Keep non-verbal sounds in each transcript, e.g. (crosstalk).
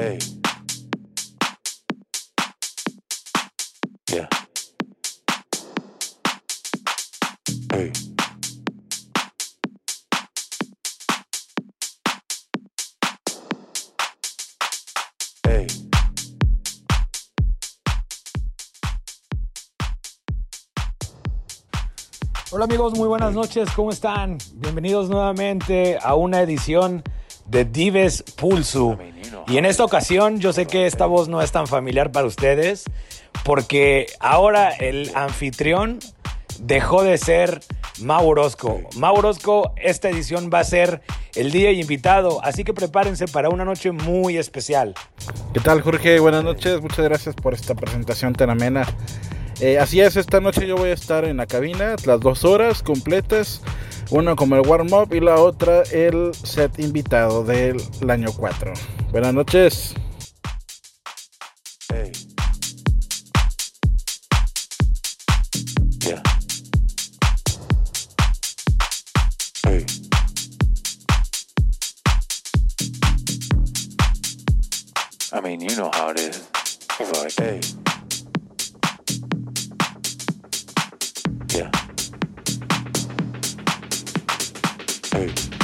Hey. Yeah. Hey. Hola amigos, muy buenas noches, ¿cómo están? Bienvenidos nuevamente a una edición de Dives Pulsu. Y en esta ocasión yo sé que esta voz no es tan familiar para ustedes porque ahora el anfitrión dejó de ser Maurosco. Maurosco, esta edición va a ser el día invitado, así que prepárense para una noche muy especial. ¿Qué tal Jorge? Buenas noches, muchas gracias por esta presentación tan amena. Eh, así es, esta noche yo voy a estar en la cabina las dos horas completas, una como el warm-up y la otra el set invitado del año 4. Buenas noches. Hey. Yeah. Hey. I mean, you know how it is. It's like, hey. Yeah. Hey.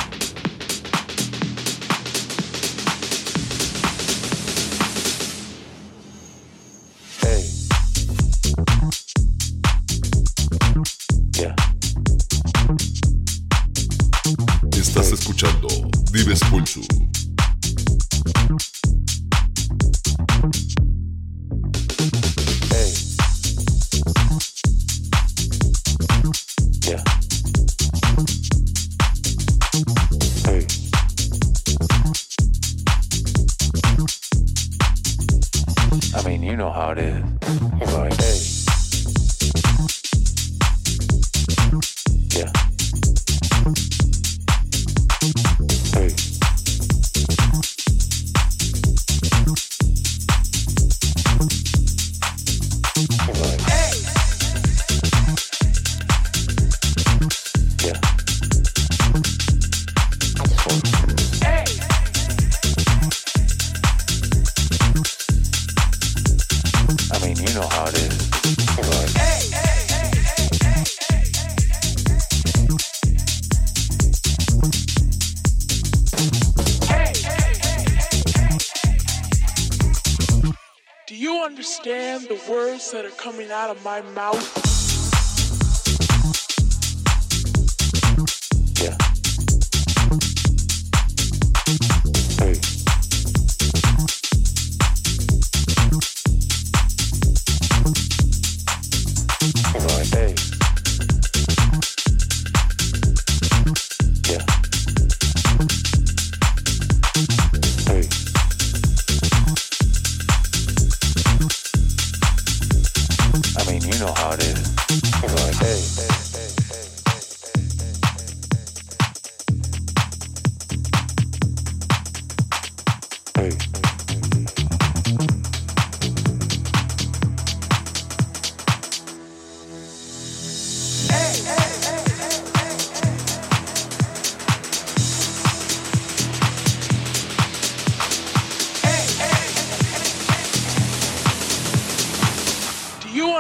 That are coming out of my mouth?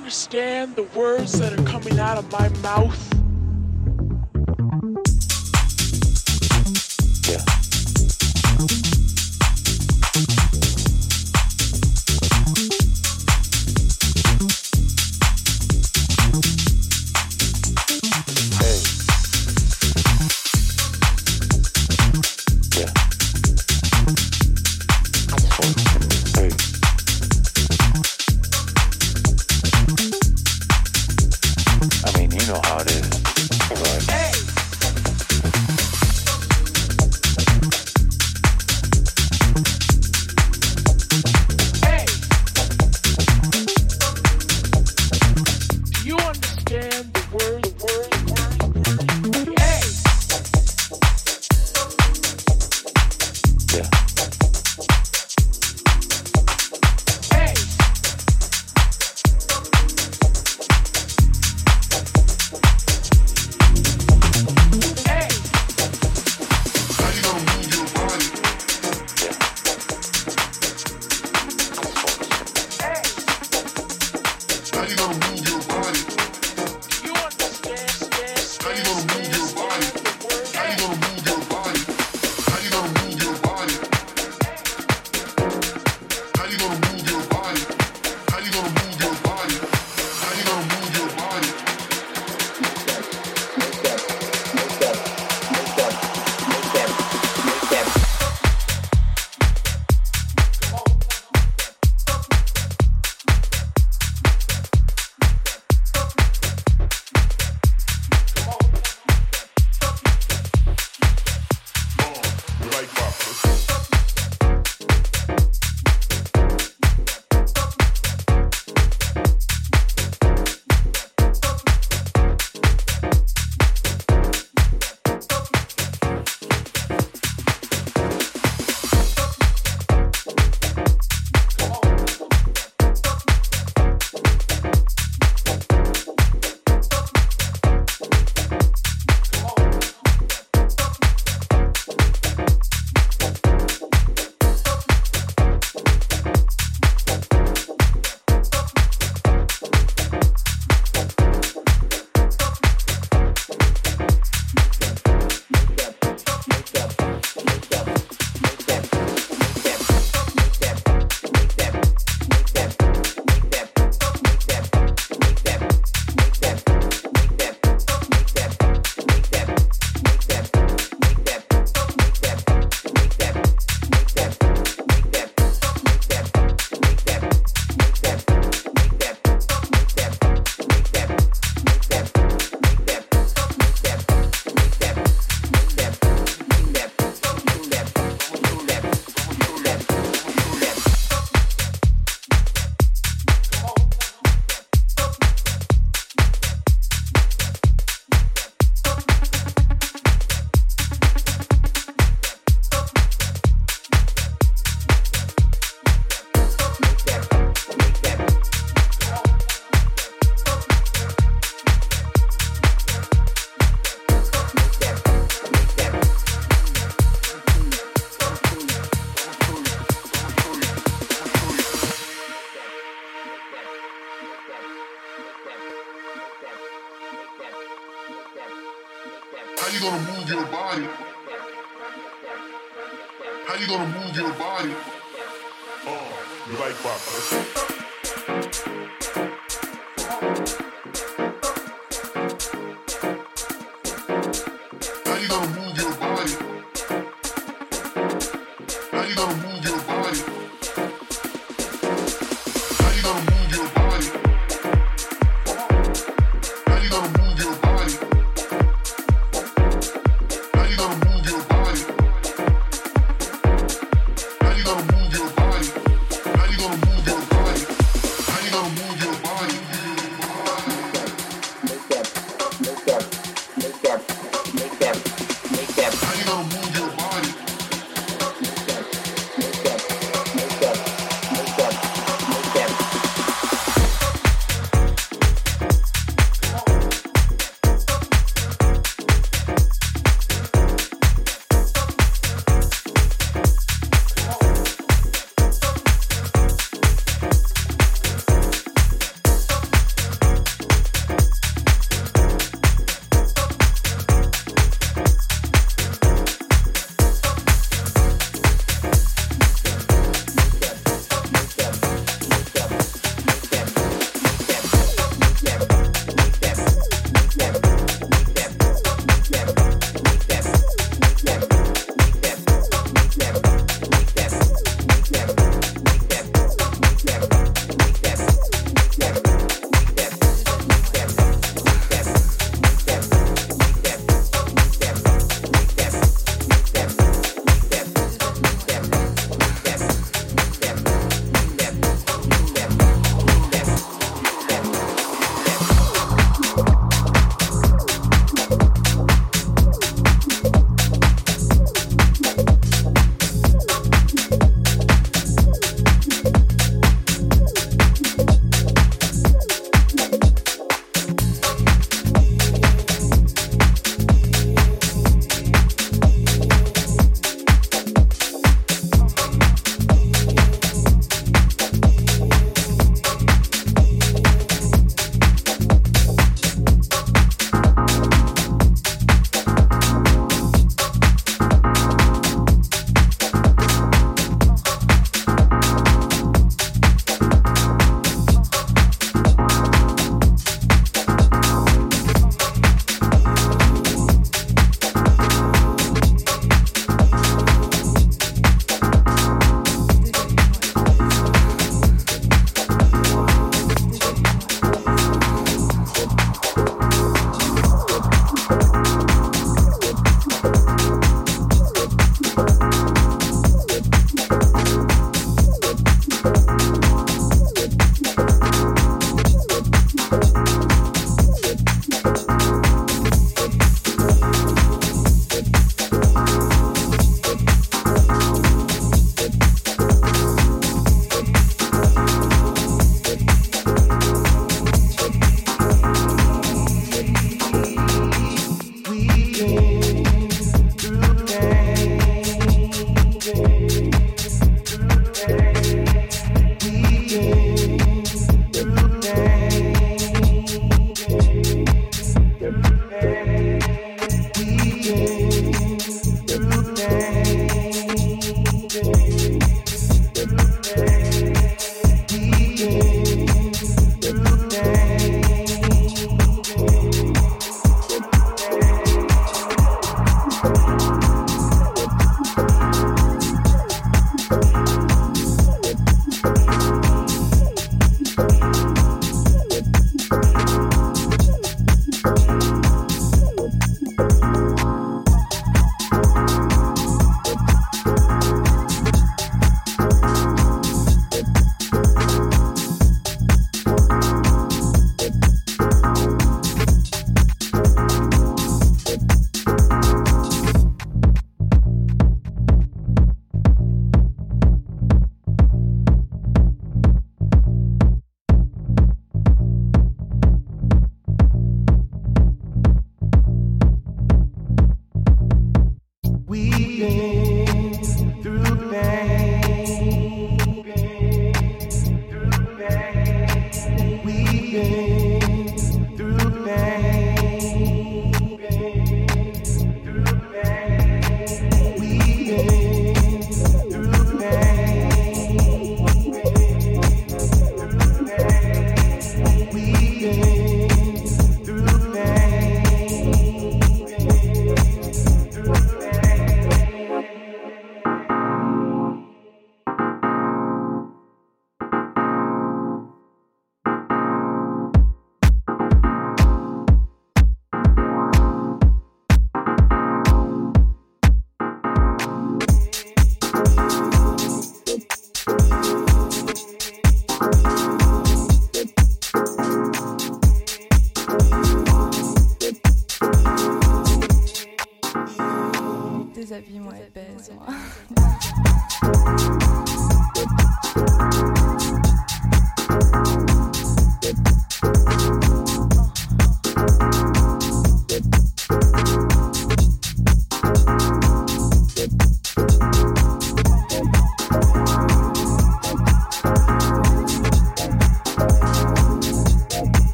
Understand the words that are coming out of my mouth?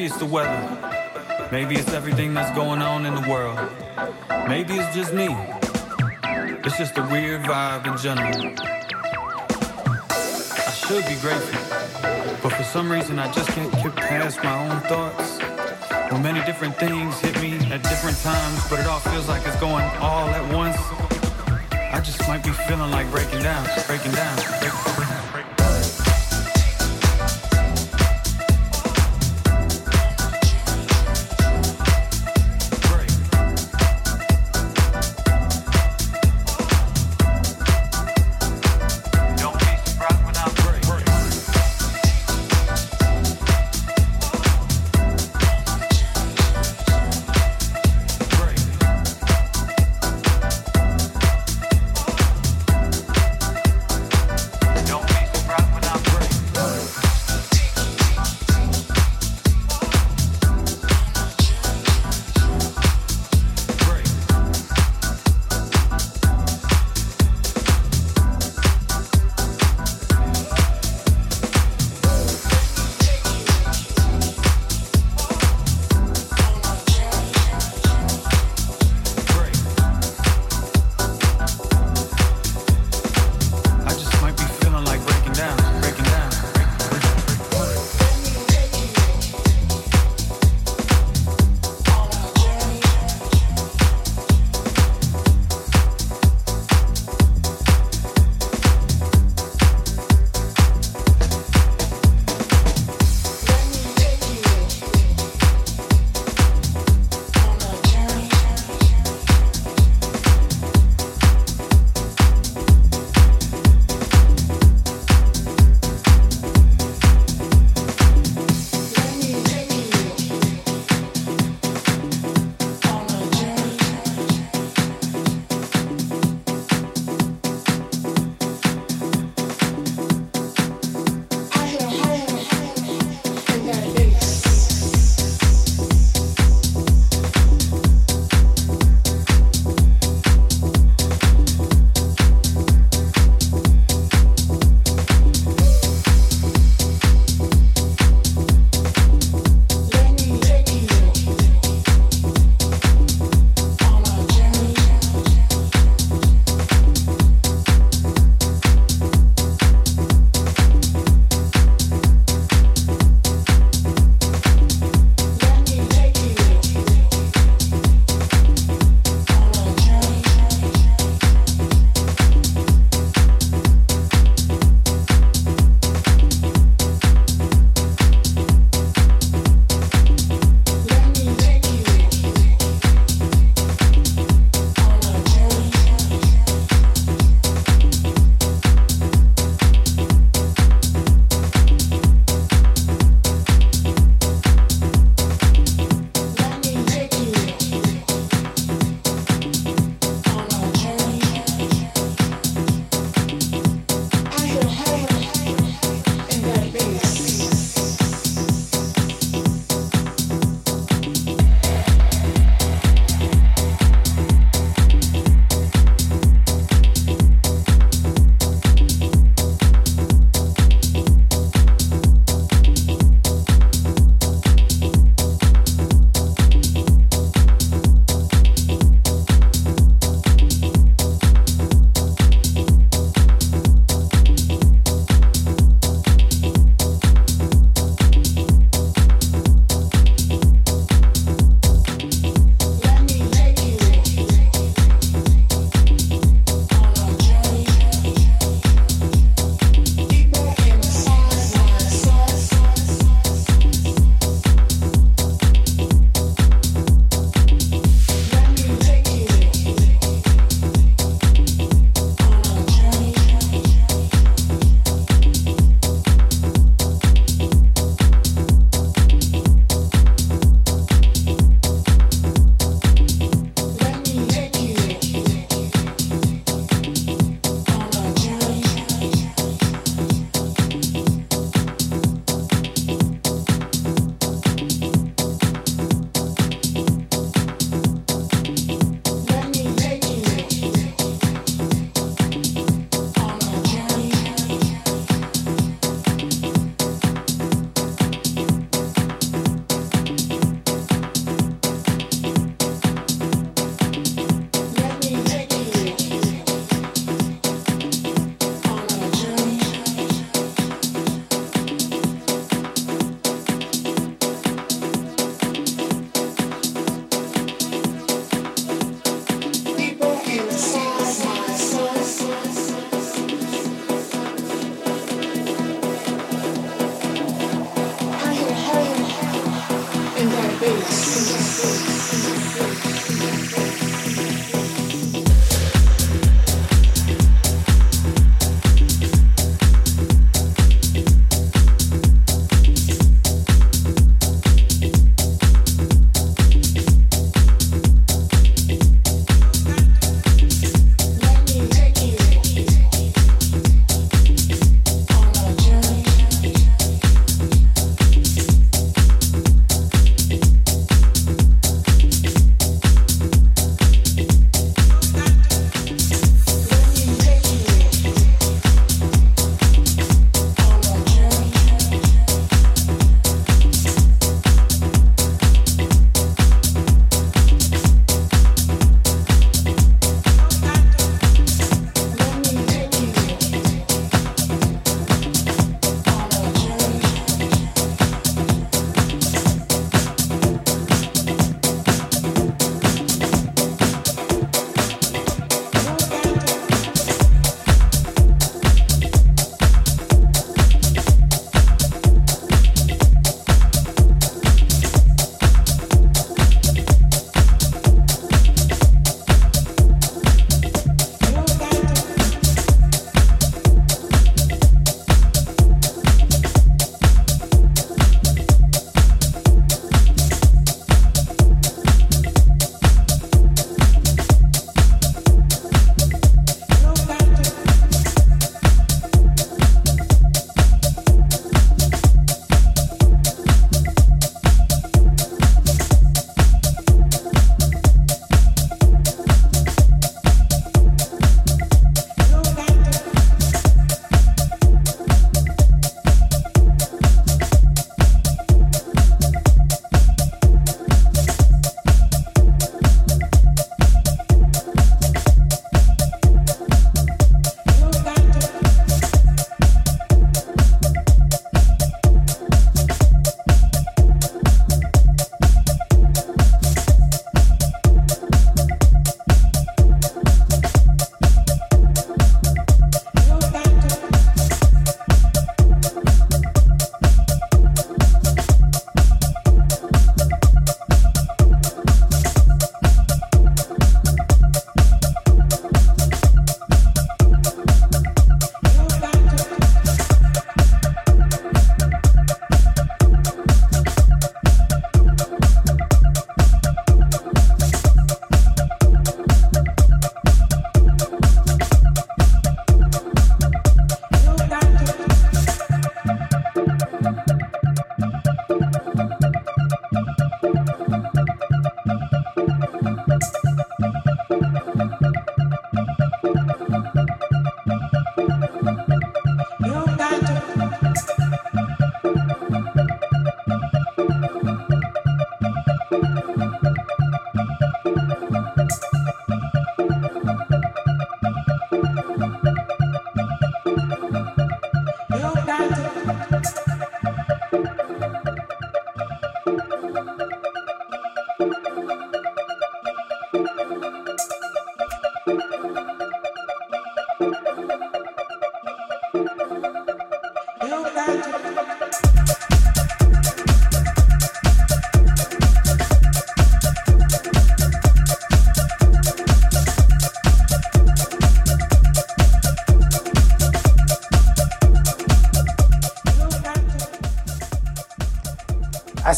Maybe it's the weather. Maybe it's everything that's going on in the world. Maybe it's just me. It's just a weird vibe in general. I should be grateful, but for some reason I just can't get past my own thoughts. Well, many different things hit me at different times, but it all feels like it's going all at once. I just might be feeling like breaking down, breaking down, breaking, breaking,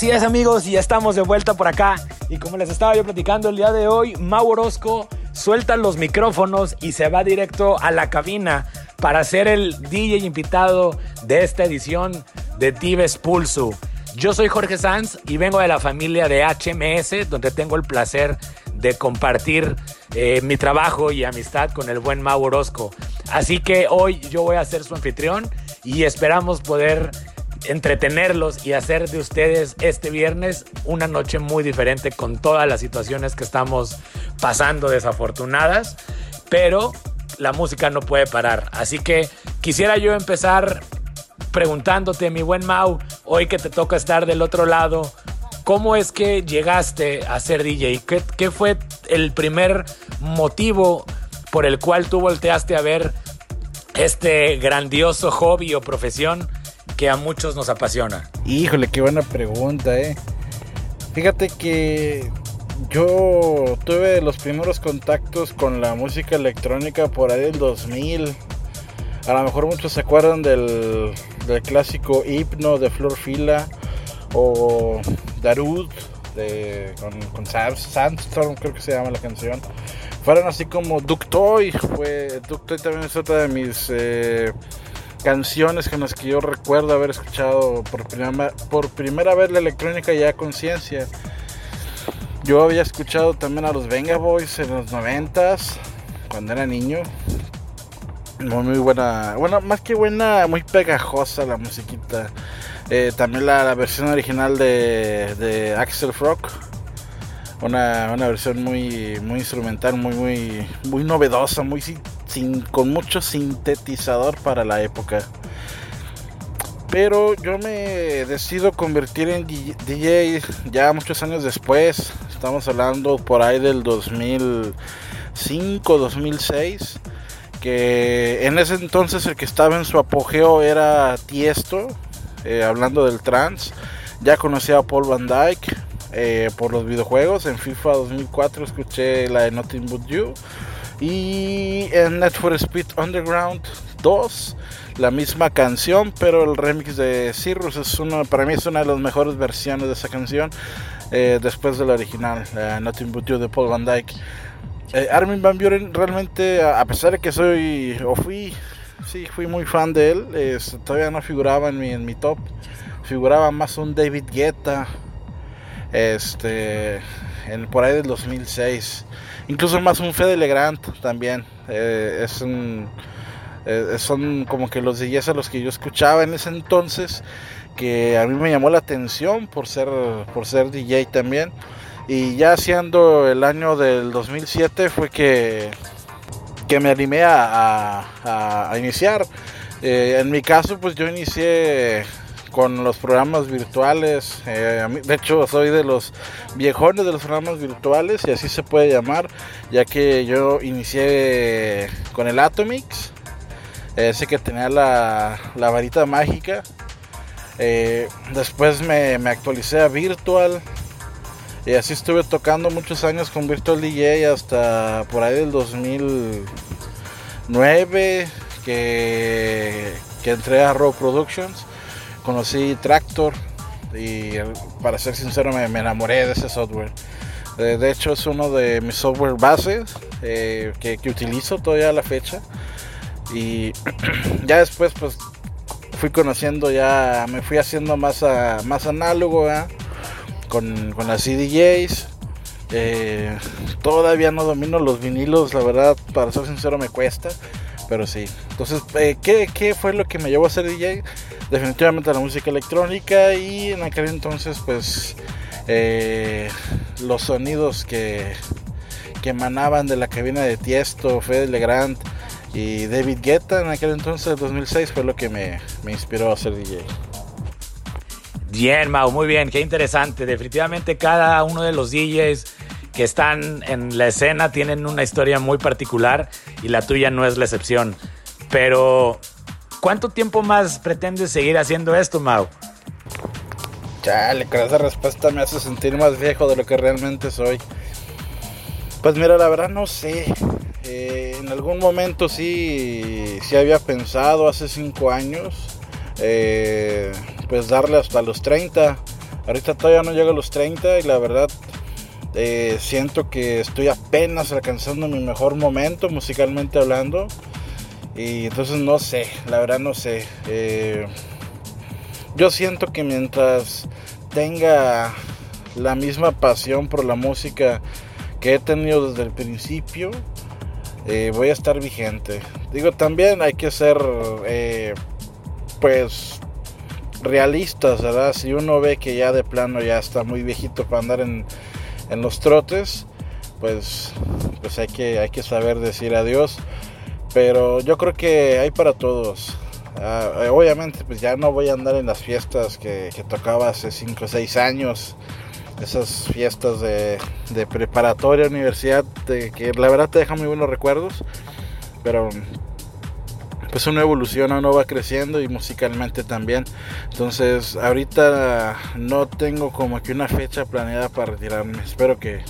Así es amigos, y ya estamos de vuelta por acá. Y como les estaba yo platicando el día de hoy, Mau Orozco suelta los micrófonos y se va directo a la cabina para ser el DJ invitado de esta edición de Tibes Pulso. Yo soy Jorge Sanz y vengo de la familia de HMS, donde tengo el placer de compartir eh, mi trabajo y amistad con el buen Mau Orozco. Así que hoy yo voy a ser su anfitrión y esperamos poder entretenerlos y hacer de ustedes este viernes una noche muy diferente con todas las situaciones que estamos pasando desafortunadas, pero la música no puede parar. Así que quisiera yo empezar preguntándote, mi buen Mau, hoy que te toca estar del otro lado, ¿cómo es que llegaste a ser DJ? ¿Qué, qué fue el primer motivo por el cual tú volteaste a ver este grandioso hobby o profesión que a muchos nos apasiona? Híjole, qué buena pregunta, eh. Fíjate que yo tuve los primeros contactos con la música electrónica por ahí del 2000. A lo mejor muchos se acuerdan del, del clásico Hipno de Flor Fila o Darud de, con, con Sandstorm, creo que se llama la canción. Fueron así como Ductoy, fue Ductoy también es otra de mis eh, canciones con las que yo recuerdo haber escuchado por primera, por primera vez la electrónica ya conciencia. Yo había escuchado también a los Venga Boys en los noventas, cuando era niño. Muy, muy buena, bueno, más que buena, muy pegajosa la musiquita. Eh, también la, versión original de, de Axel Frog. Una, una versión muy, muy instrumental, muy, muy, muy novedosa, muy con mucho sintetizador para la época. Pero yo me decido convertir en DJ ya muchos años después. Estamos hablando por ahí del 2005, 2006. Que en ese entonces el que estaba en su apogeo era Tiesto, eh, hablando del trance. Ya conocía a Paul Van Dyke eh, por los videojuegos. En FIFA 2004 escuché la de Nothing But You. Y en Net for Speed Underground 2, la misma canción, pero el remix de Cirrus es uno, para mí es una de las mejores versiones de esa canción. eh, después de la original, la Nothing But You de Paul Van Dyke. Eh, Armin Van Buren realmente, a pesar de que soy, o fui, sí, fui muy fan de él, todavía no figuraba en mi, en mi top. Figuraba más un David Guetta, este, por ahí del 2006. Incluso más un Fede Legrand también. eh, es un, eh, son como que los DJs a los que yo escuchaba en ese entonces, que a mí me llamó la atención por ser, por ser DJ también. Y ya siendo el año del 2007 fue que, que me animé a, a- iniciar. Eh, en mi caso, pues yo inicié con los programas virtuales. eh, de hecho, soy de los viejones de los programas virtuales, y así se puede llamar, ya que yo inicié con el Atomix, ese que tenía la, la varita mágica. Eh, después me, me actualicé a Virtual. Y así estuve tocando muchos años con Virtual DJ hasta por ahí del 2009 que, que entré a Raw Productions. Conocí Tractor y para ser sincero me, enamoré de ese software. De hecho es uno de mis software bases eh, que, que utilizo todavía a la fecha. Y (clears throat) ya después pues fui conociendo ya, me fui haciendo más, a- más análogo con, con las CDJs. Eh, todavía no domino los vinilos, la verdad, para ser sincero me cuesta, pero sí. Entonces, eh, ¿qué, qué fue lo que me llevó a ser DJ? Definitivamente la música electrónica y en aquel entonces, pues, eh, los sonidos que, que emanaban de la cabina de Tiesto, Fede Legrand y David Guetta en aquel entonces, 2006, fue lo que me, me inspiró a ser DJ. Bien, Mau, muy bien, qué interesante. Definitivamente cada uno de los DJs que están en la escena tienen una historia muy particular y la tuya no es la excepción. Pero, ¿cuánto tiempo más pretendes seguir haciendo esto, Mau? Chale, con esa respuesta me hace sentir más viejo de lo que realmente soy. Pues mira, la verdad no sé. Eh, en algún momento sí, sí había pensado hace cinco años, eh, pues darle hasta los 30. Ahorita todavía no llego a los 30 y la verdad eh, siento que estoy apenas alcanzando mi mejor momento musicalmente hablando. Y entonces no sé, la verdad no sé. Eh, yo siento que mientras tenga la misma pasión por la música que he tenido desde el principio, eh, voy a estar vigente. Digo, también hay que ser, eh, pues, realistas, ¿verdad? Si uno ve que ya de plano ya está muy viejito para andar en, en los trotes, pues, pues hay, que, hay que saber decir adiós. Pero yo creo que hay para todos. Ah, obviamente, pues ya no voy a andar en las fiestas que, tocaba hace 5 o 6 años. Esas fiestas de, de preparatoria, universidad, que la verdad te dejan muy buenos recuerdos. Pero pues uno evoluciona, uno va creciendo y musicalmente también. Entonces, ahorita no tengo como que una fecha planeada para retirarme. Espero que,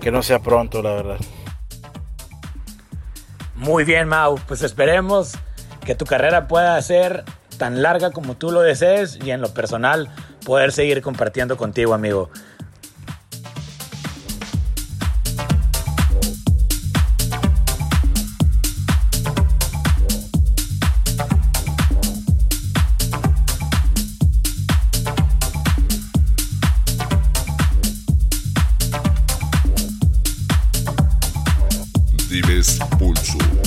que no sea pronto, la verdad. Muy bien, Mau. Pues esperemos que tu carrera pueda ser tan larga como tú lo desees y en lo personal poder seguir compartiendo contigo, amigo. Dives Pulso.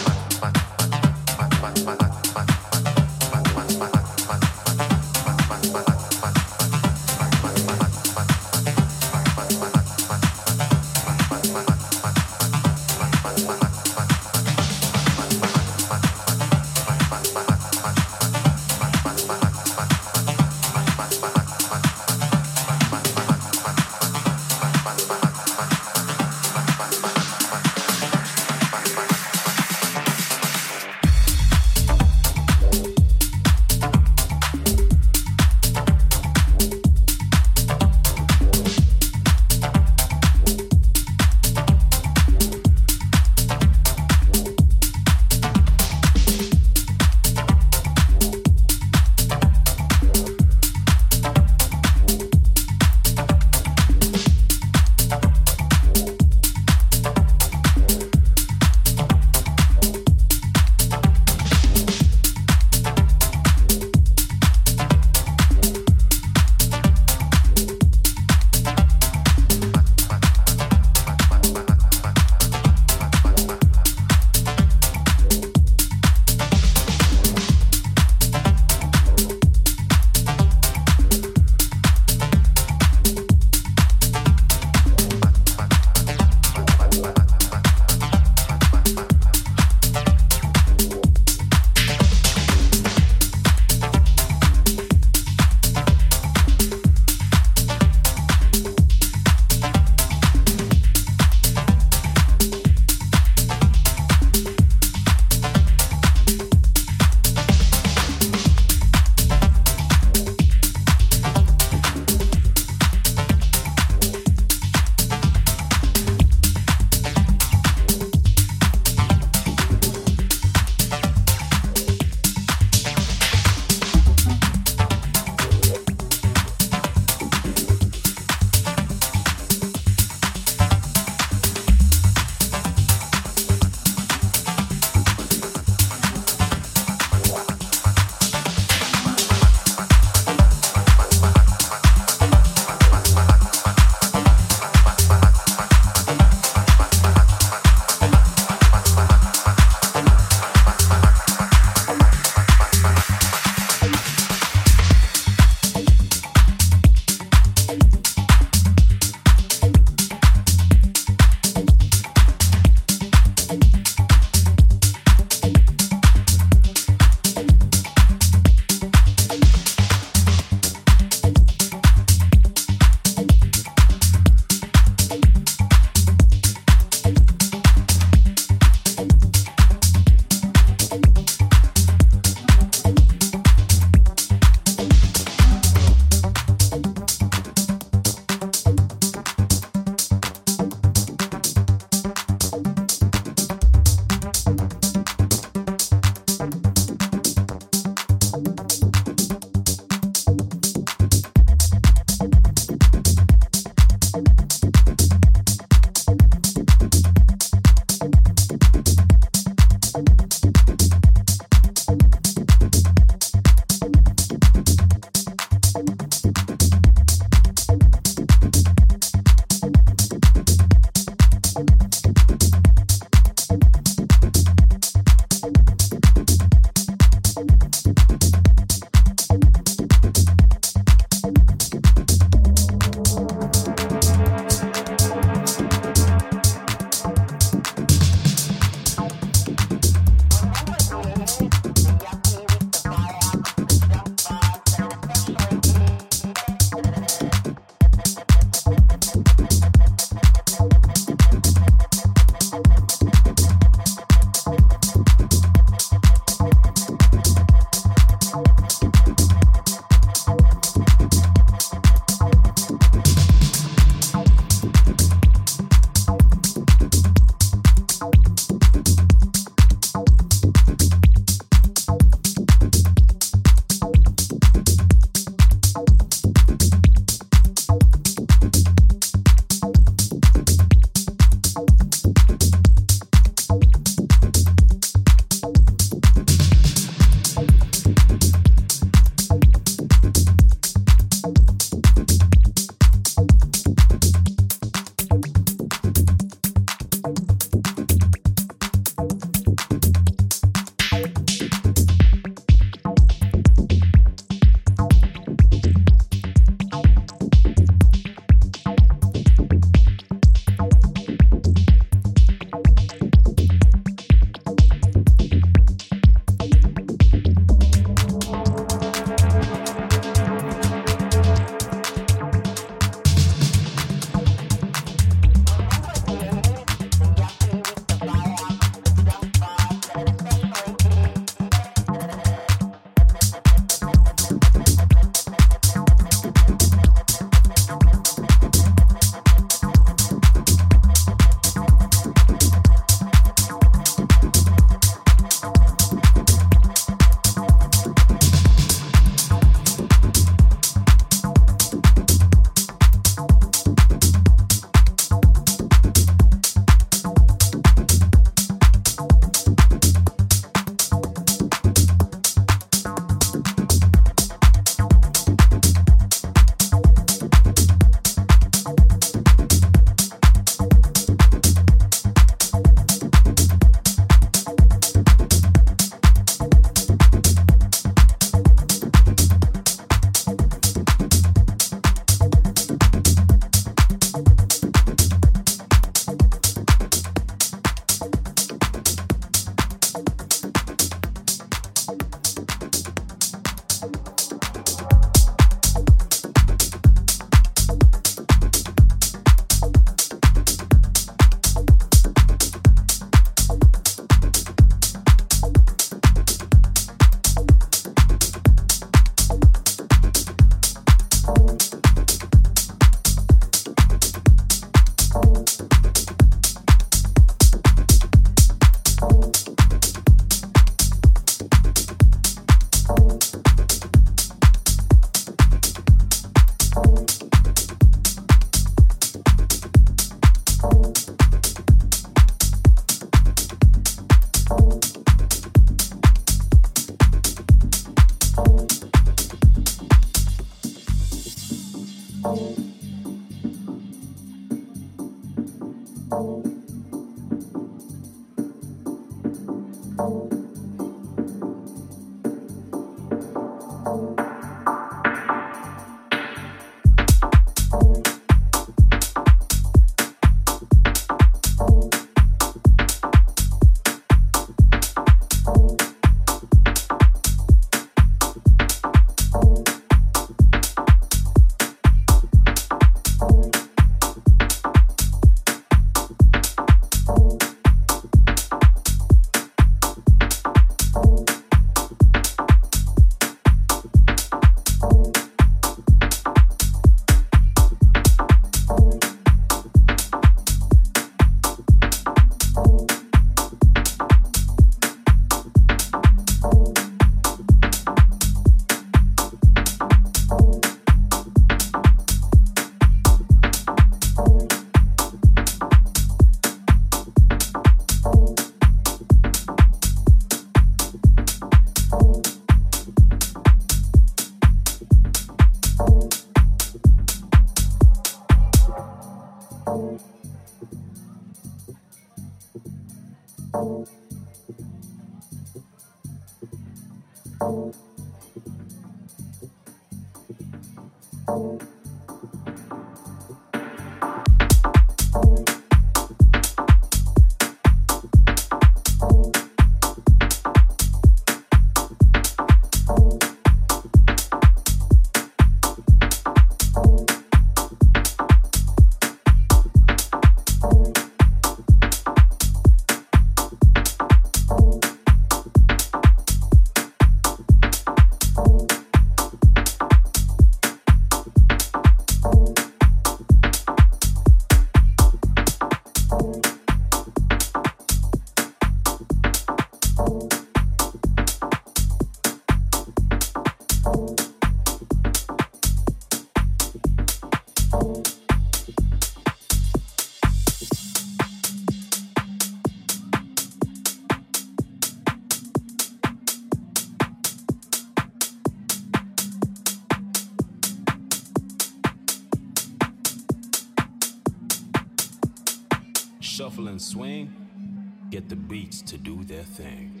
Their thing.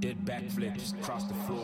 Dead backflips across the floor.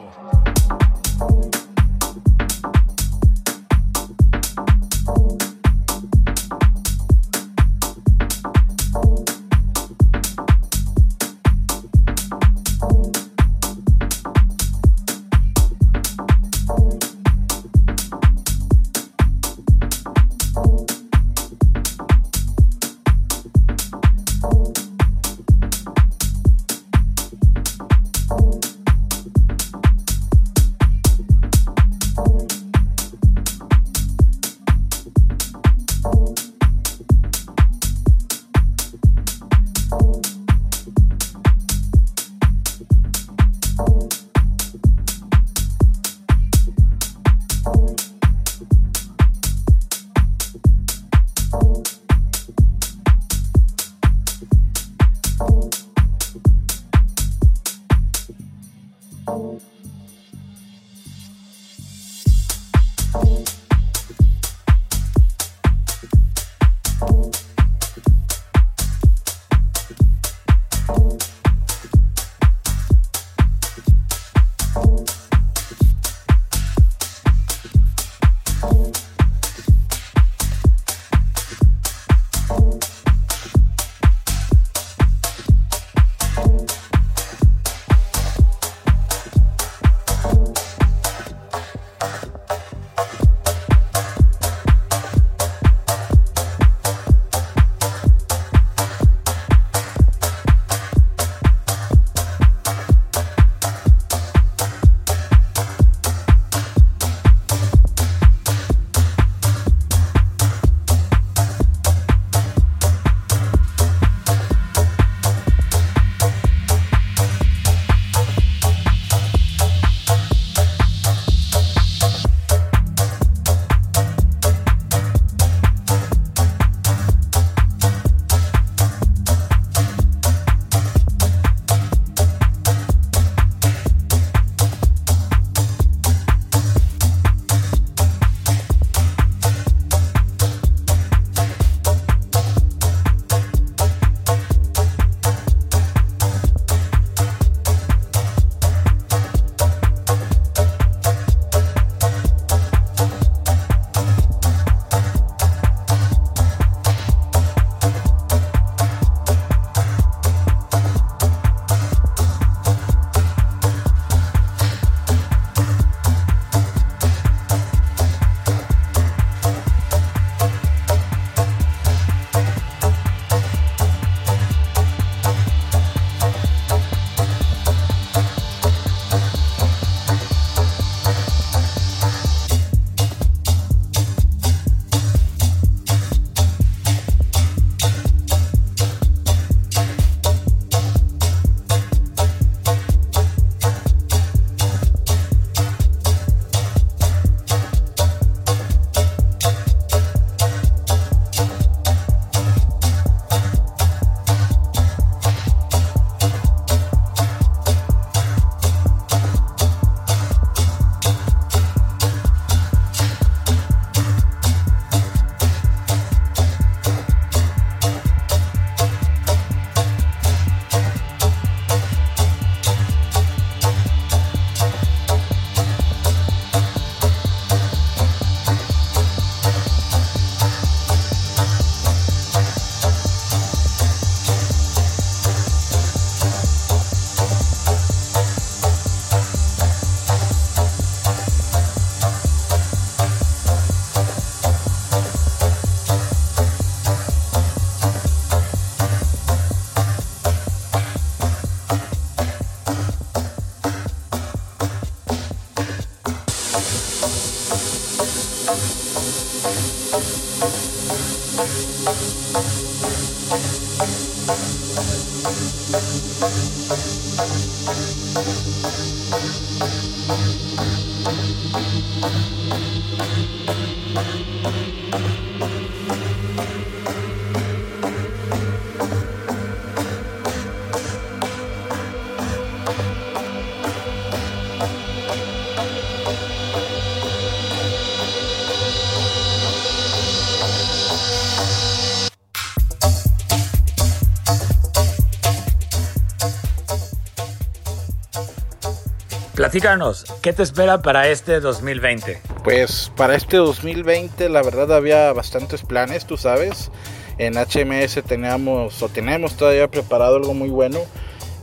Platícanos, ¿qué te espera para este 2020? Pues para este 2020 la verdad había bastantes planes, tú sabes. En HMS teníamos o tenemos todavía preparado algo muy bueno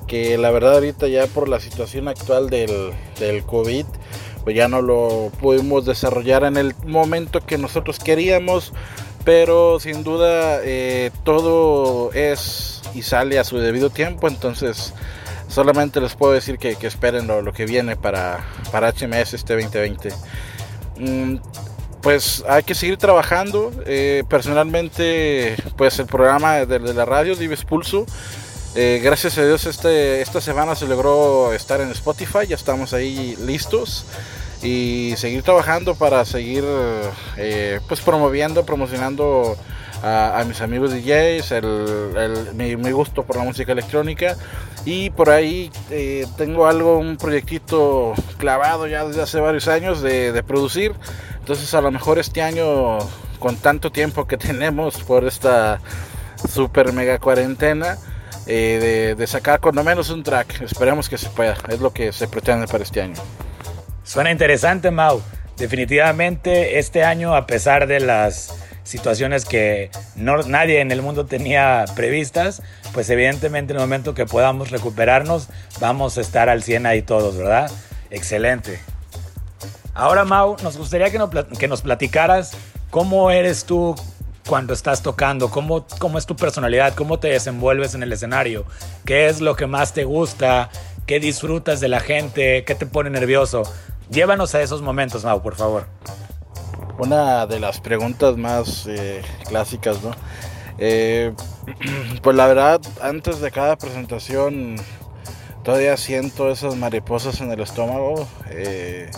que la verdad ahorita ya por la situación actual del, COVID pues ya no lo pudimos desarrollar en el momento que nosotros queríamos pero sin duda eh, todo es y sale a su debido tiempo entonces solamente les puedo decir que, esperen lo, que viene para, para HMS este 2020 mm, pues hay que seguir trabajando. Eh, personalmente pues el programa de, de la radio Dives Pulso eh, gracias a Dios este, esta semana se logró estar en Spotify, ya estamos ahí listos. Y seguir trabajando para seguir eh, pues promoviendo, promocionando a, a, mis amigos DJs, el, el, mi, mi, gusto por la música electrónica y por ahí eh, tengo algo, un proyectito clavado ya desde hace varios años de, de producir, entonces a lo mejor este año con tanto tiempo que (laughs) tenemos por esta super mega cuarentena, eh, de, de, sacar cuando menos un track. Esperemos que se pueda. Es lo que se pretende para este año. Suena interesante, Mau. Definitivamente este año, a pesar de las situaciones que no, nadie en el mundo tenía previstas, pues evidentemente en el momento que podamos recuperarnos, vamos a estar al 100 ahí todos, ¿verdad? Excelente. Ahora, Mau, nos gustaría que nos, platicaras cómo eres tú cuando estás tocando, cómo, cómo es tu personalidad, cómo te desenvuelves en el escenario, qué es lo que más te gusta, qué disfrutas de la gente, qué te pone nervioso. Llévanos a esos momentos, Mau, por favor. Una de las preguntas más eh, clásicas, ¿no? Eh, (clears throat) pues la verdad, antes de cada presentación todavía siento esas mariposas en el estómago eh,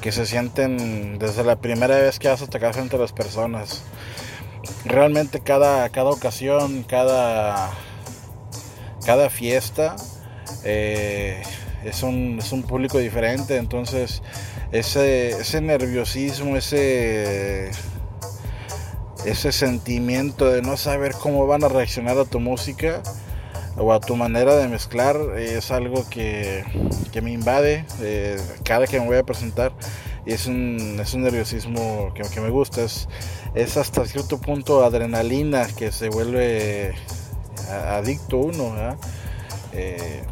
que se sienten desde la primera vez que vas a tocar frente a las personas realmente cada, cada ocasión, cada, cada fiesta eh, es, un, es, un, público diferente, entonces ese, ese nerviosismo, ese, ese sentimiento de no saber cómo van a reaccionar a tu música o a tu manera de mezclar es algo que, que me invade eh, cada que me voy a presentar y es un, es un nerviosismo que, que me gusta, es, es hasta cierto punto adrenalina que se vuelve adicto uno. Eh,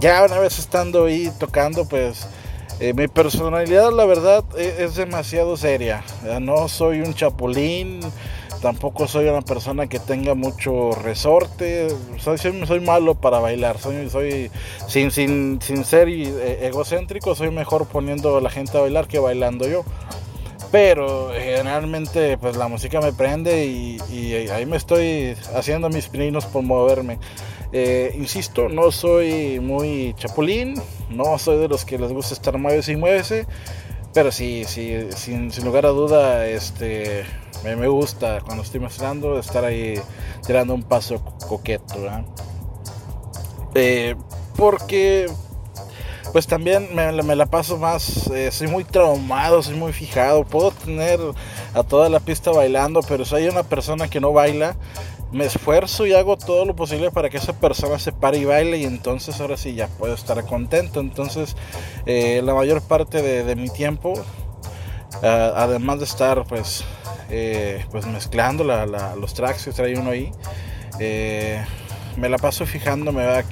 ya una vez estando ahí tocando, pues eh, mi personalidad la verdad es, es demasiado seria. No soy un chapulín, tampoco soy una persona que tenga mucho resorte, soy, soy, malo para bailar, soy, soy sin, sin, sin ser egocéntrico, soy mejor poniendo a la gente a bailar que bailando yo. Pero generalmente pues la música me prende y, y ahí me estoy haciendo mis pininos por moverme. Eh, insisto, no soy muy chapulín, no soy de los que les gusta estar muévese y muévese, pero sí, sí sin, sin lugar a duda, este, me, me, gusta cuando estoy mezclando estar ahí tirando un paso coqueto. Eh, porque pues también me, la paso más, eh, soy muy traumado, soy muy fijado, puedo tener a toda la pista bailando, pero si hay una persona que no baila, me esfuerzo y hago todo lo posible para que esa persona se pare y baile y entonces ahora sí ya puedo estar contento. Entonces eh, la mayor parte de, mi tiempo, uh, además de estar pues, eh, pues mezclando la, la, los tracks que trae uno ahí, eh, me la paso fijándome, ¿verdad?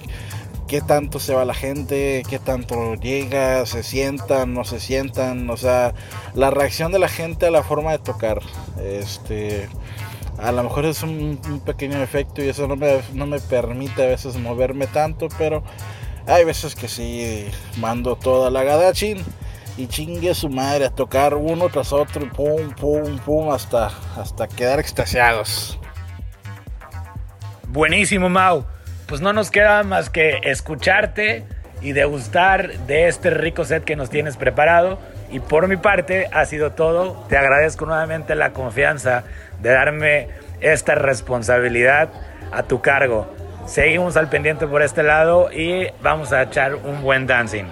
qué tanto se va la gente, qué tanto llega, se sientan, no se sientan, o sea, la reacción de la gente a la forma de tocar. Este, a lo mejor es un, pequeño efecto y eso no me, no me, permite a veces moverme tanto, pero hay veces que sí mando toda la gadachin y chingue su madre a tocar uno tras otro y pum, pum, pum, hasta, hasta quedar extasiados. Buenísimo, Mau. Pues no nos queda más que escucharte y degustar de este rico set que nos tienes preparado. Y por mi parte ha sido todo. Te agradezco nuevamente la confianza de darme esta responsabilidad a tu cargo. Seguimos al pendiente por este lado y vamos a echar un buen dancing.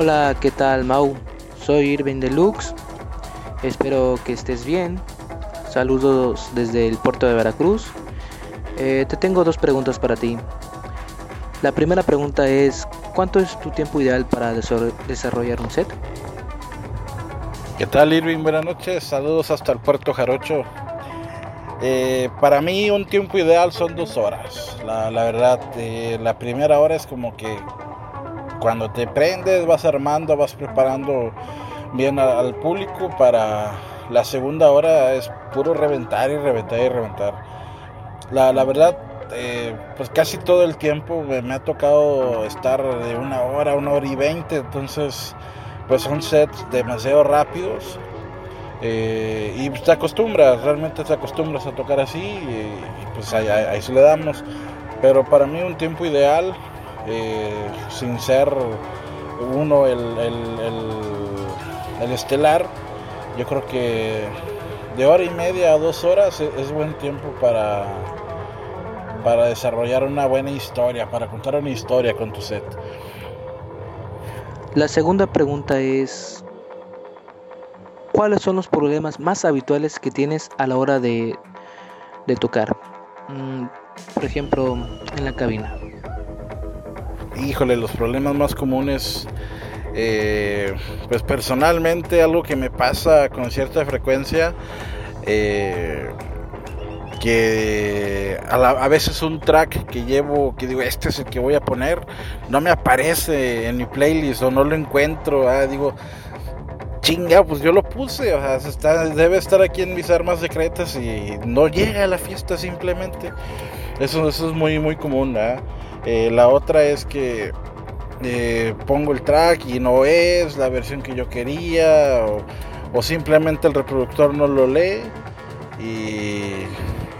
Hola, ¿qué tal Mau? Soy Irving Deluxe. Espero que estés bien. Saludos desde el puerto de Veracruz. Eh, te tengo dos preguntas para ti. La primera pregunta es, ¿cuánto es tu tiempo ideal para desarrollar un set? ¿Qué tal Irving? Buenas noches, saludos hasta el puerto Jarocho. Eh, para mí un tiempo ideal son dos horas. La, la verdad, eh, la primera hora es como que cuando te prendes, vas armando, vas preparando bien a- al público. Para la segunda hora es puro reventar y reventar y reventar. La, la verdad, eh, pues casi todo el tiempo me, me ha tocado estar de una hora, una hora y veinte. Entonces, pues son sets demasiado rápidos. Eh, y pues te acostumbras, realmente te acostumbras a tocar así y, y pues ahí, ahí- ahí se le damos. Pero para mí un tiempo ideal, eh, sin ser uno el, el- el- el estelar, yo creo que de hora y media a dos horas es, es buen tiempo para, para desarrollar una buena historia, para contar una historia con tu set. La segunda pregunta es, ¿cuáles son los problemas más habituales que tienes a la hora de, de tocar? Mm, por ejemplo, en la cabina. Híjole, los problemas más comunes, eh, pues personalmente algo que me pasa con cierta frecuencia, eh, que a, veces un track que llevo, que digo, este es el que voy a poner, no me aparece en mi playlist o no lo encuentro, ah, digo, chinga, pues yo lo puse, o sea, debe estar aquí en mis armas secretas y no llega a la fiesta simplemente. Eso, es muy, muy común, ¿verdad? Eh, la otra es que eh, pongo el track y no es la versión que yo quería o, o simplemente el reproductor no lo lee y,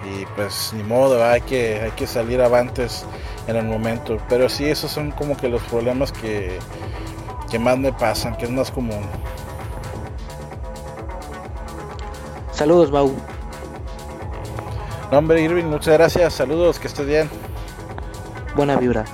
y pues ni modo, hay que, hay que salir avantes en el momento. Pero sí, esos son como que los problemas que, que más me pasan, que es más común. Saludos, Mau. No, hombre, Irving, muchas gracias. Saludos, que estés bien. Buena vibra.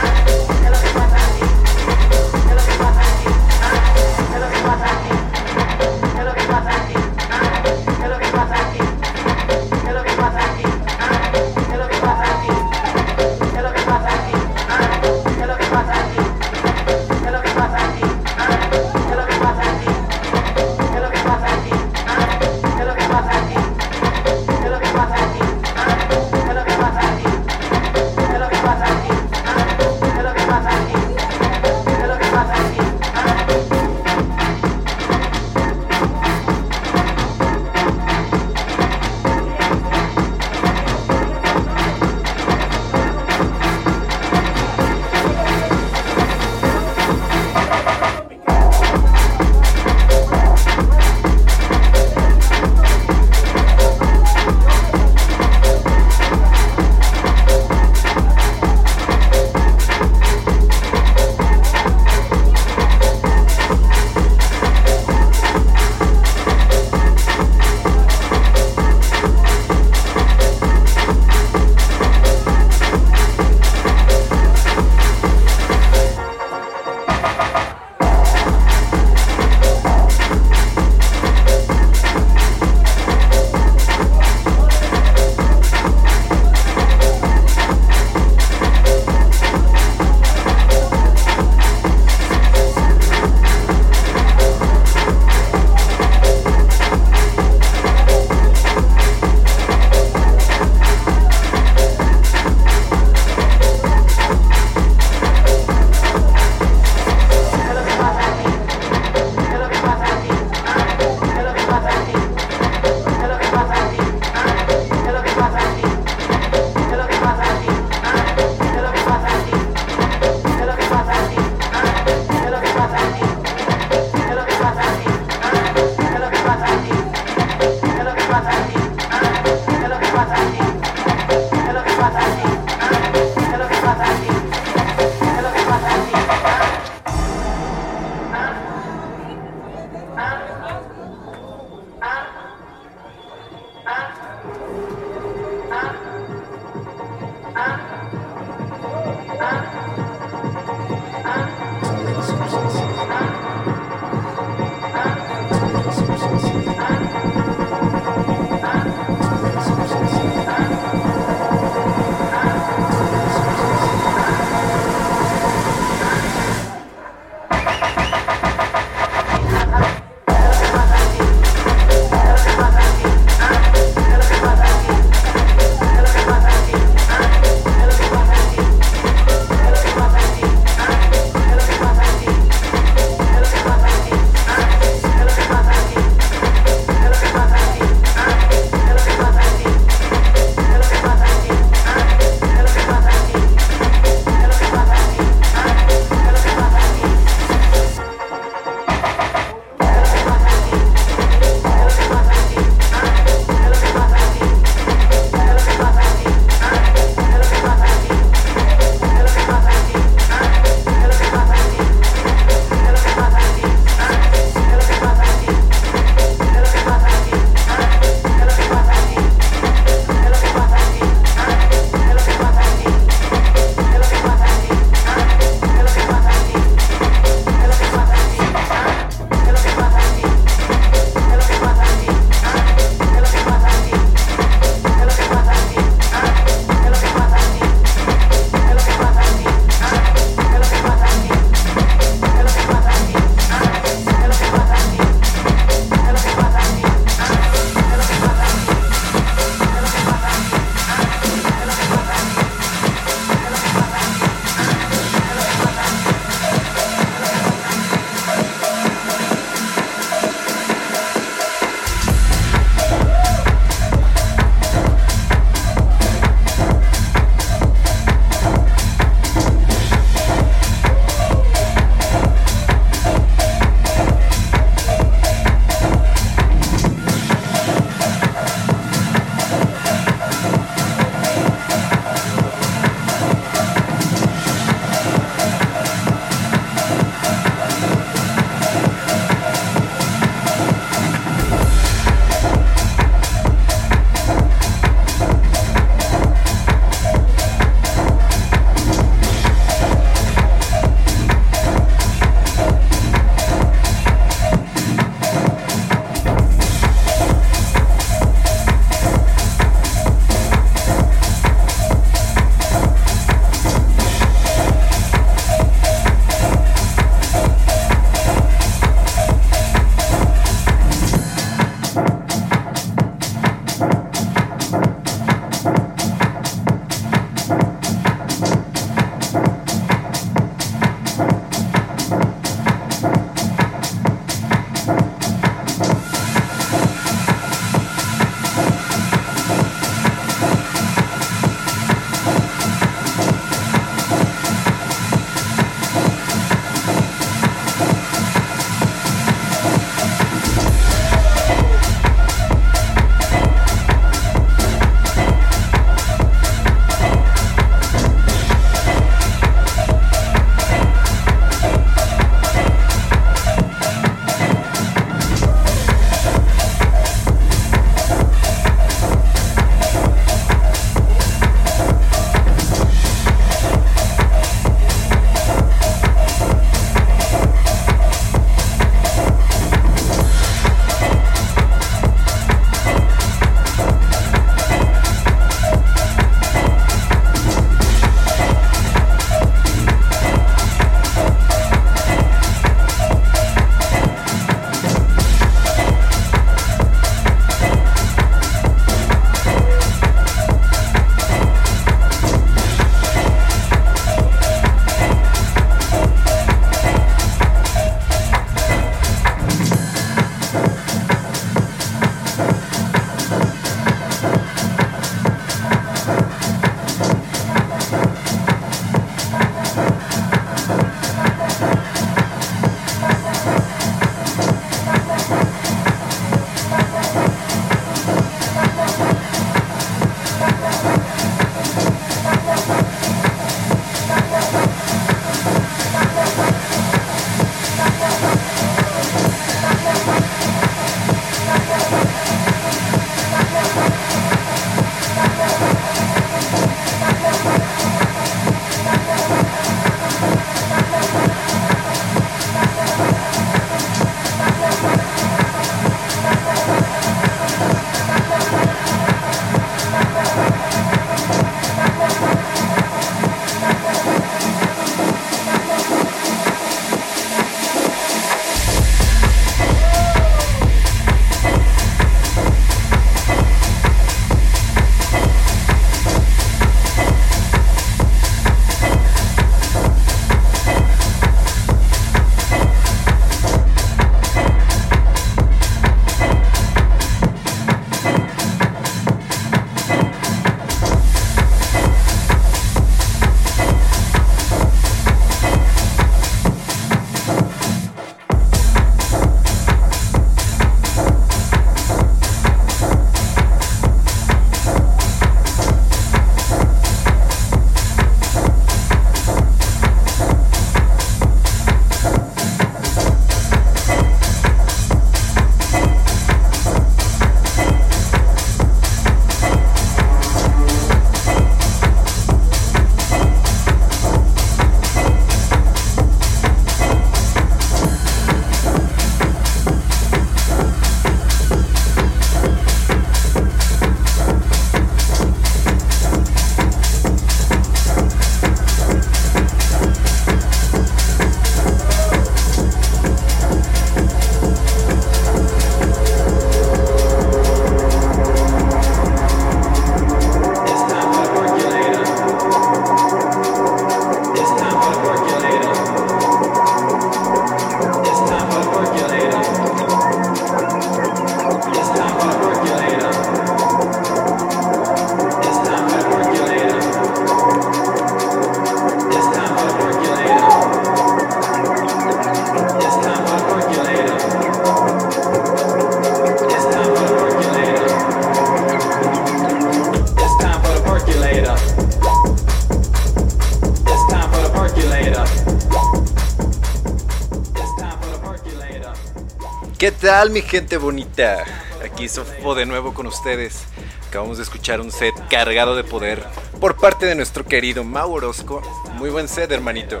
Tal mi gente bonita? Aquí Sofo de nuevo con ustedes. Acabamos de escuchar un set cargado de poder por parte de nuestro querido Mau Orozco. Muy buen set, hermanito.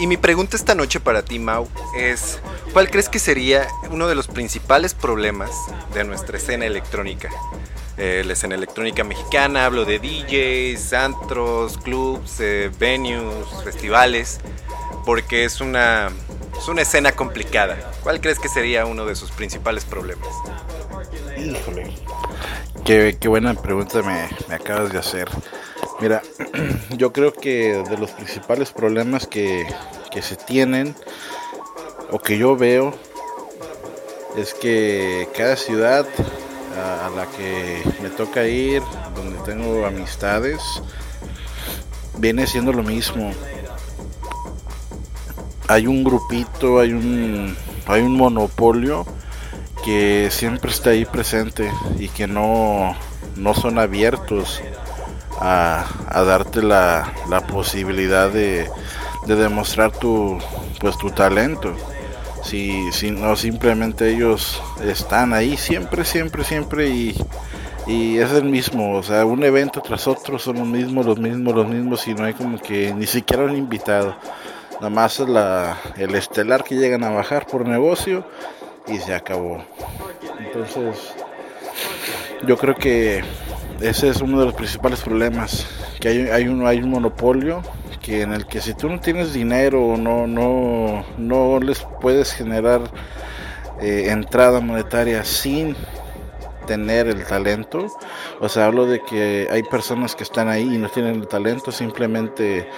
Y mi pregunta esta noche para ti, Mau, es ¿cuál crees que sería uno de los principales problemas de nuestra escena electrónica? Eh, la escena electrónica mexicana, hablo de DJs, antros, clubs, eh, venues, festivales, porque es una, es una escena complicada. ¿Cuál crees que sería uno de sus principales problemas? Híjole. Qué, qué buena pregunta me, me acabas de hacer. Mira, (clears throat) yo creo que de los principales problemas que, que se tienen o que yo veo es que cada ciudad a, a la que me toca ir, donde tengo amistades, viene siendo lo mismo. Hay un grupito, hay un, hay un monopolio que siempre está ahí presente y que no, no son abiertos a, a darte la, la posibilidad de, de demostrar tu, pues, tu talento. Si, si no, simplemente ellos están ahí siempre, siempre, siempre y, y es el mismo, o sea, un evento tras otro son los mismos, los mismos, los mismos y no hay como que ni siquiera un invitado. Nada más la, el estelar que llegan a bajar por negocio y se acabó. Entonces, yo creo que ese es uno de los principales problemas, que hay, hay, un, hay un monopolio que en el que si tú no tienes dinero no no no les puedes generar eh, entrada monetaria sin tener el talento o sea hablo de que hay personas que están ahí y no tienen el talento simplemente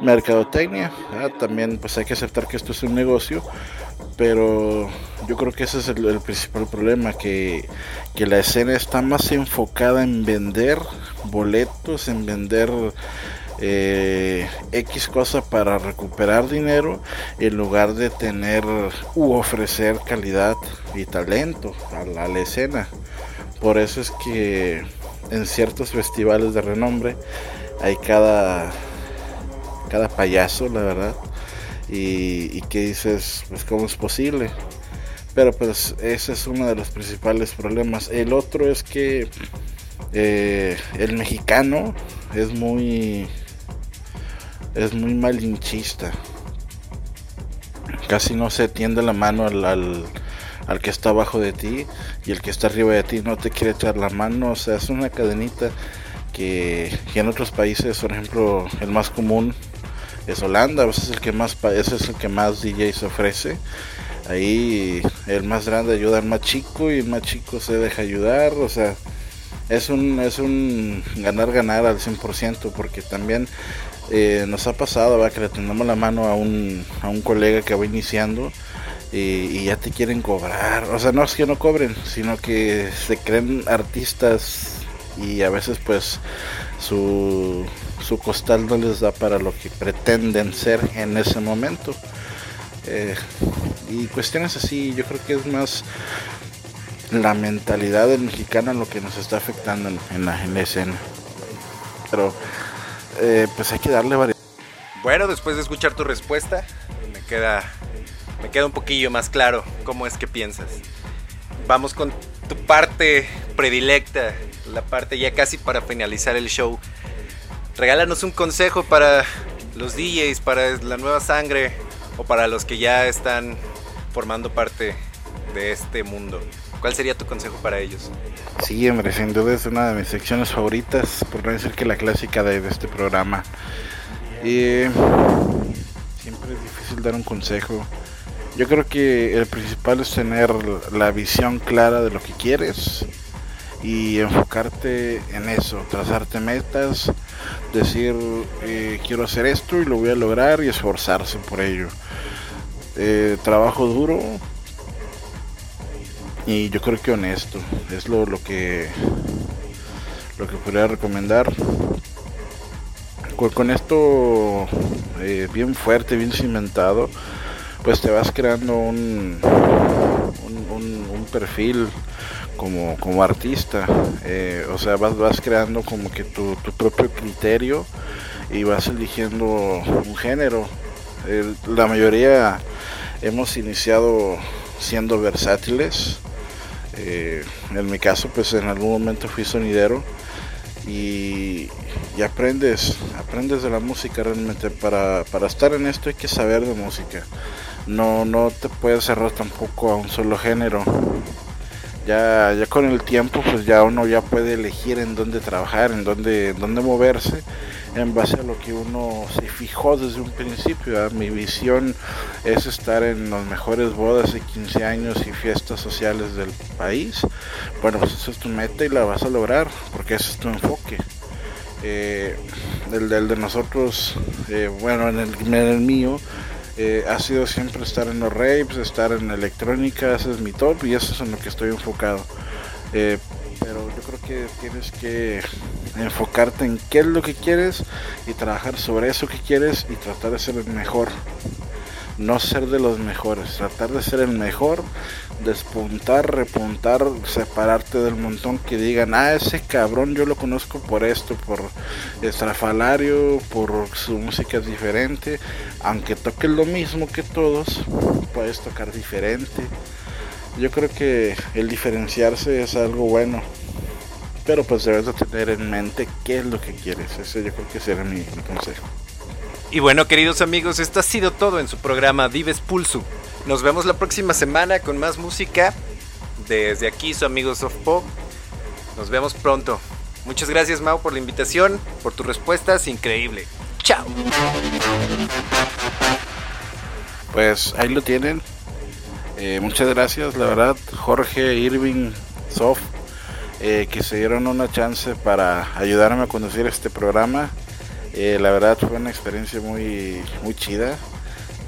mercadotecnia ¿verdad? también pues hay que aceptar que esto es un negocio pero yo creo que ese es el, principal problema que, que la escena está más enfocada en vender boletos en vender eh, X cosa para recuperar dinero en lugar de tener u ofrecer calidad y talento a la escena. Por eso es que en ciertos festivales de renombre hay cada, cada payaso, la verdad. Y, y que dices, pues cómo es posible. Pero pues ese es uno de los principales problemas. El otro es que eh, el mexicano es muy es muy malinchista. Casi no se tiende la mano al, al, al, que está abajo de ti y el que está arriba de ti no te quiere echar la mano. O sea, es una cadenita que, que en otros países, por ejemplo, el más común es Holanda. Ese es el que más, ese es el que más DJs ofrece. Ahí el más grande ayuda al más chico y el más chico se deja ayudar. O sea, es un, es un ganar ganar al 100% porque también eh, nos ha pasado ¿va? que le tendamos la mano a un, a un colega que va iniciando y, ya te quieren cobrar. O sea, no es que no cobren, sino que se creen artistas y a veces pues su, su costal no les da para lo que pretenden ser en ese momento. Eh, y cuestiones así, yo creo que es más la mentalidad del mexicano lo que nos está afectando en, en, la, en la escena. Pero eh, pues hay que darle variedad. Bueno, después de escuchar tu respuesta, me queda, me queda un poquillo más claro cómo es que piensas. Vamos con tu parte predilecta, la parte ya casi para finalizar el show. Regálanos un consejo para los DJs, para la nueva sangre o para los que ya están formando parte de este mundo. ¿Cuál sería tu consejo para ellos? Sí, hombre, sin duda es una de mis secciones favoritas, por no decir que la clásica de, este programa. Y siempre es difícil dar un consejo. Yo creo que el principal es tener la visión clara de lo que quieres y enfocarte en eso, trazarte metas, decir eh, quiero hacer esto y lo voy a lograr y esforzarse por ello. Eh, trabajo duro, y yo creo que honesto es lo, lo que lo que podría recomendar con, esto eh, bien fuerte bien cimentado pues te vas creando un, un perfil como, como artista eh, o sea vas, vas creando como que tu, tu, propio criterio y vas eligiendo un género la mayoría hemos iniciado siendo versátiles. Eh, en mi caso, pues en algún momento fui sonidero y, y aprendes, aprendes de la música realmente. Para, para estar en esto hay que saber de música. No, no te puedes cerrar tampoco a un solo género. Ya, ya con el tiempo, pues ya uno ya puede elegir en dónde trabajar, en dónde, en dónde moverse, en base a lo que uno se fijó desde un principio. ¿verdad? Mi visión es estar en las mejores bodas de 15 años y fiestas sociales del país. Bueno, pues esa es tu meta y la vas a lograr, porque ese es tu enfoque. Eh, el, del de nosotros, eh, bueno, en el, en el mío, eh, ha sido siempre estar en los raves, estar en electrónica, ese es mi top y eso es en lo que estoy enfocado. Eh, pero yo creo que tienes que enfocarte en qué es lo que quieres y trabajar sobre eso que quieres y tratar de ser el mejor. No ser de los mejores, tratar de ser el mejor, despuntar, repuntar, separarte del montón que digan, ah, ese cabrón yo lo conozco por esto, por estrafalario, por su música es diferente, aunque toque lo mismo que todos, puedes tocar diferente. Yo creo que el diferenciarse es algo bueno, pero pues debes de tener en mente qué es lo que quieres. Ese yo creo que será mi consejo. Y bueno, queridos amigos, esto ha sido todo en su programa Dives Pulso. Nos vemos la próxima semana con más música. Desde aquí, su amigo Soft Pop. Nos vemos pronto. Muchas gracias, Mau, por la invitación, por tus respuestas. Increíble. Chao. Pues ahí lo tienen. Eh, muchas gracias, la verdad, Jorge, Irving, Soft, eh, que se dieron una chance para ayudarme a conducir este programa. Eh, la verdad fue una experiencia muy, muy chida.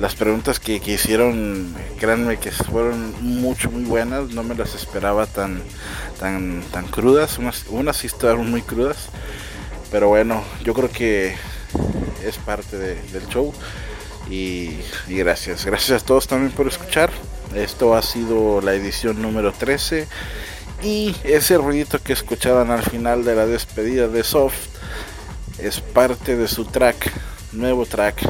Las preguntas que, que hicieron, créanme que fueron mucho, muy buenas. No me las esperaba tan, tan, tan crudas. Unas, unas sí estaban muy crudas. Pero bueno, yo creo que es parte de- del show. Y, y gracias. Gracias a todos también por escuchar. Esto ha sido la edición número 13. Y ese ruidito que escuchaban al final de la despedida de Soft es parte de su track, nuevo track,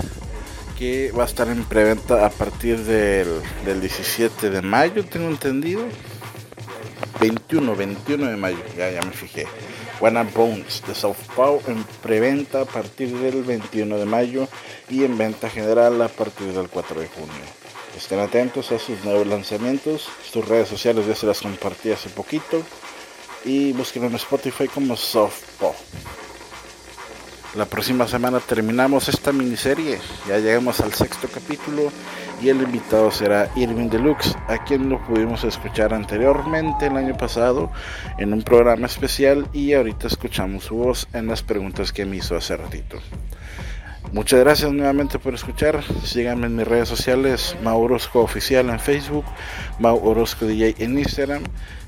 que va a estar en preventa a partir del, del 17 de mayo, tengo entendido. 21, 21 de mayo, ya, ya me fijé. Wanna Bones de South Paw en preventa a partir del 21 de mayo y en venta general a partir del 4 de junio. Estén atentos a sus nuevos lanzamientos. Sus redes sociales ya se las compartí hace poquito. Y busquen en Spotify como Soft. La próxima semana terminamos esta miniserie. Ya llegamos al sexto capítulo y el invitado será Irving Deluxe, a quien lo pudimos escuchar anteriormente el año pasado en un programa especial y ahorita escuchamos su voz en las preguntas que me hizo hace ratito. Muchas gracias nuevamente por escuchar. Síganme en mis redes sociales, Maurosco Oficial en Facebook, Mau Orozco DJ en Instagram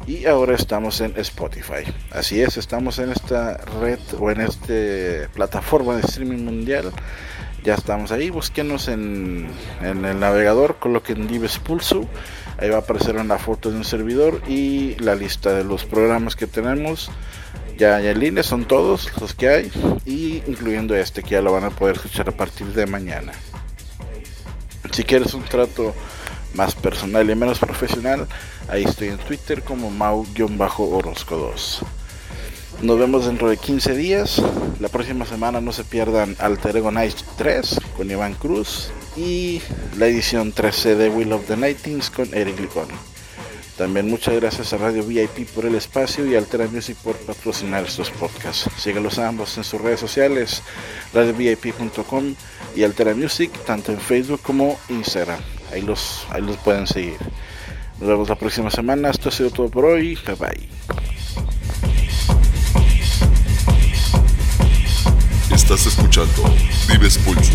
y ahora estamos en Spotify. Así es, estamos en esta red o en esta plataforma de streaming mundial. Ya estamos ahí, búsquenos en, el navegador, coloquen Dives Pulso. Ahí va a aparecer una foto de un servidor y la lista de los programas que tenemos. Ya, ya en línea son todos los que hay y incluyendo este que ya lo van a poder escuchar a partir de mañana. Si quieres un trato más personal y menos profesional, ahí estoy en Twitter como Mau-Orozco2. Nos vemos dentro de 15 días. La próxima semana no se pierdan Alter Ego Night 3 con Iván Cruz y la edición 13 de Will of the Nightings con Eric Licón. También muchas gracias a Radio VIP por el espacio y Altera Music por patrocinar estos podcasts. Síguelos a ambos en sus redes sociales, radiovip.com y Altera Music, tanto en Facebook como Instagram. Ahí los, ahí los pueden seguir. Nos vemos la próxima semana. Esto ha sido todo por hoy. Bye bye. Estás escuchando Dives Pulso.